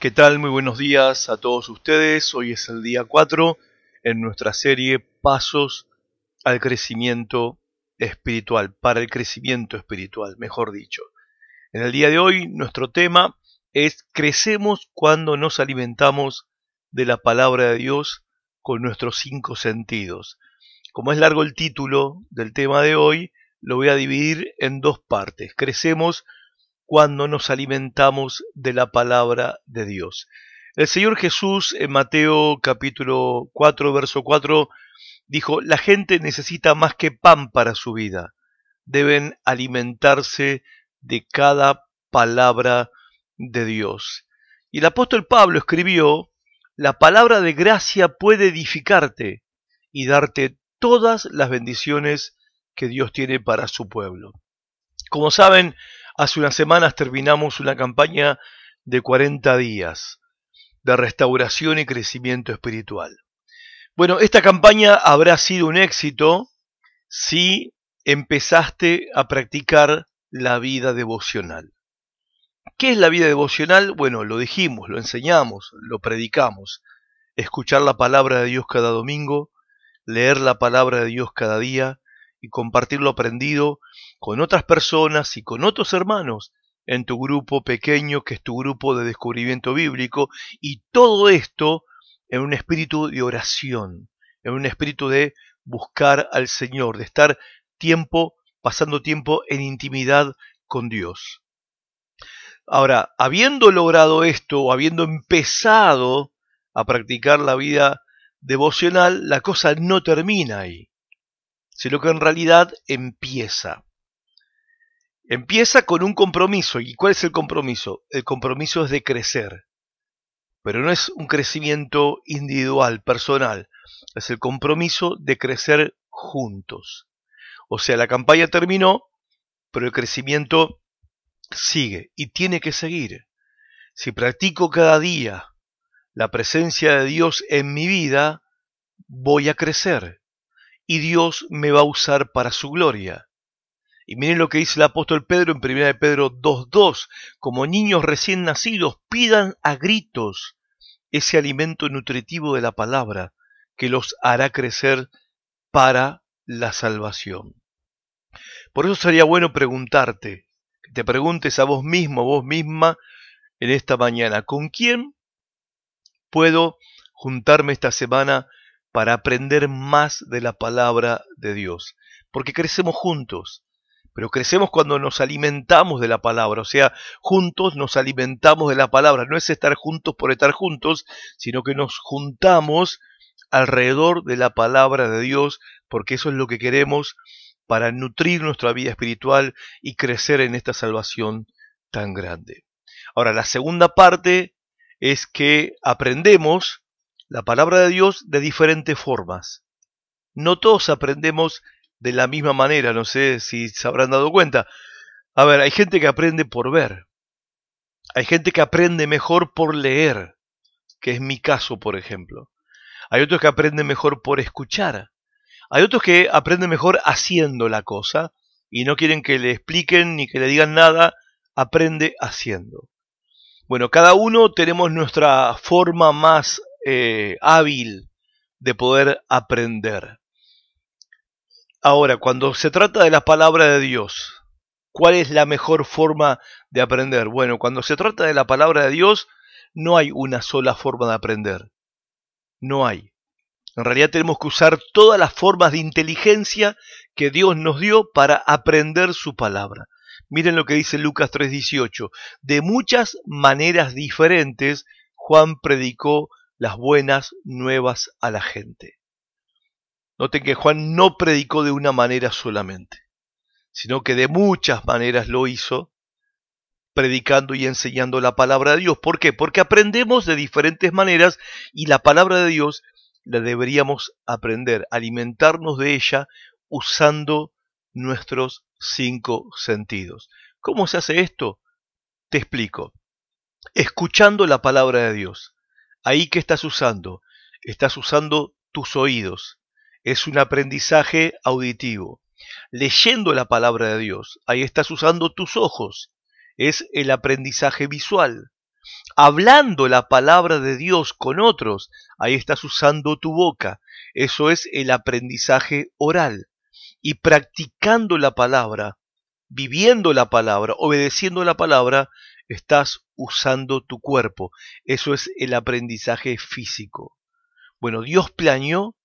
¿Qué tal? Muy buenos días a todos ustedes. Hoy es el día 4 en nuestra serie Pasos al crecimiento espiritual, para el crecimiento espiritual, mejor dicho. En el día de hoy nuestro tema es crecemos cuando nos alimentamos de la palabra de Dios con nuestros cinco sentidos. Como es largo el título del tema de hoy, lo voy a dividir en dos partes. Crecemos cuando nos alimentamos de la palabra de Dios. El Señor Jesús en Mateo capítulo 4, verso 4, dijo, la gente necesita más que pan para su vida, deben alimentarse de cada palabra de Dios. Y el apóstol Pablo escribió, la palabra de gracia puede edificarte y darte todas las bendiciones que Dios tiene para su pueblo. Como saben, Hace unas semanas terminamos una campaña de 40 días de restauración y crecimiento espiritual. Bueno, esta campaña habrá sido un éxito si empezaste a practicar la vida devocional. ¿Qué es la vida devocional? Bueno, lo dijimos, lo enseñamos, lo predicamos. Escuchar la palabra de Dios cada domingo, leer la palabra de Dios cada día y compartir lo aprendido con otras personas y con otros hermanos en tu grupo pequeño que es tu grupo de descubrimiento bíblico y todo esto en un espíritu de oración, en un espíritu de buscar al Señor, de estar tiempo, pasando tiempo en intimidad con Dios. Ahora, habiendo logrado esto, o habiendo empezado a practicar la vida devocional, la cosa no termina ahí, sino que en realidad empieza. Empieza con un compromiso. ¿Y cuál es el compromiso? El compromiso es de crecer. Pero no es un crecimiento individual, personal. Es el compromiso de crecer juntos. O sea, la campaña terminó, pero el crecimiento sigue y tiene que seguir. Si practico cada día la presencia de Dios en mi vida, voy a crecer y Dios me va a usar para su gloria. Y miren lo que dice el apóstol Pedro en 1 Pedro 2.2. Como niños recién nacidos, pidan a gritos ese alimento nutritivo de la palabra que los hará crecer para la salvación. Por eso sería bueno preguntarte, que te preguntes a vos mismo, vos misma, en esta mañana, ¿con quién puedo juntarme esta semana para aprender más de la palabra de Dios? Porque crecemos juntos pero crecemos cuando nos alimentamos de la palabra, o sea, juntos nos alimentamos de la palabra. No es estar juntos por estar juntos, sino que nos juntamos alrededor de la palabra de Dios, porque eso es lo que queremos para nutrir nuestra vida espiritual y crecer en esta salvación tan grande. Ahora, la segunda parte es que aprendemos la palabra de Dios de diferentes formas. No todos aprendemos de la misma manera, no sé si se habrán dado cuenta. A ver, hay gente que aprende por ver. Hay gente que aprende mejor por leer, que es mi caso, por ejemplo. Hay otros que aprenden mejor por escuchar. Hay otros que aprenden mejor haciendo la cosa y no quieren que le expliquen ni que le digan nada, aprende haciendo. Bueno, cada uno tenemos nuestra forma más eh, hábil de poder aprender. Ahora, cuando se trata de la palabra de Dios, ¿cuál es la mejor forma de aprender? Bueno, cuando se trata de la palabra de Dios, no hay una sola forma de aprender. No hay. En realidad tenemos que usar todas las formas de inteligencia que Dios nos dio para aprender su palabra. Miren lo que dice Lucas 3:18. De muchas maneras diferentes, Juan predicó las buenas nuevas a la gente. Noten que Juan no predicó de una manera solamente, sino que de muchas maneras lo hizo, predicando y enseñando la palabra de Dios. ¿Por qué? Porque aprendemos de diferentes maneras y la palabra de Dios la deberíamos aprender, alimentarnos de ella usando nuestros cinco sentidos. ¿Cómo se hace esto? Te explico. Escuchando la palabra de Dios. Ahí que estás usando? Estás usando tus oídos es un aprendizaje auditivo. Leyendo la palabra de Dios, ahí estás usando tus ojos, es el aprendizaje visual. hablando la palabra de Dios con otros, ahí estás usando tu boca. Eso es el aprendizaje oral. Y practicando la palabra, viviendo la palabra, obedeciendo la palabra, estás usando tu cuerpo. Eso es el aprendizaje físico. Bueno, Dios planeó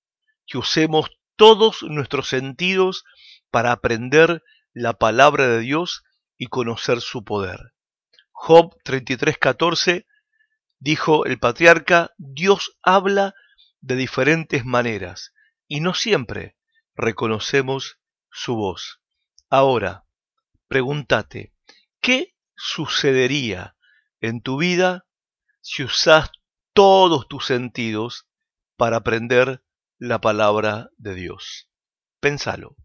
que usemos todos nuestros sentidos para aprender la palabra de Dios y conocer su poder. Job 33:14 dijo el patriarca, Dios habla de diferentes maneras y no siempre reconocemos su voz. Ahora, pregúntate, ¿qué sucedería en tu vida si usas todos tus sentidos para aprender la palabra de Dios? Pénsalo.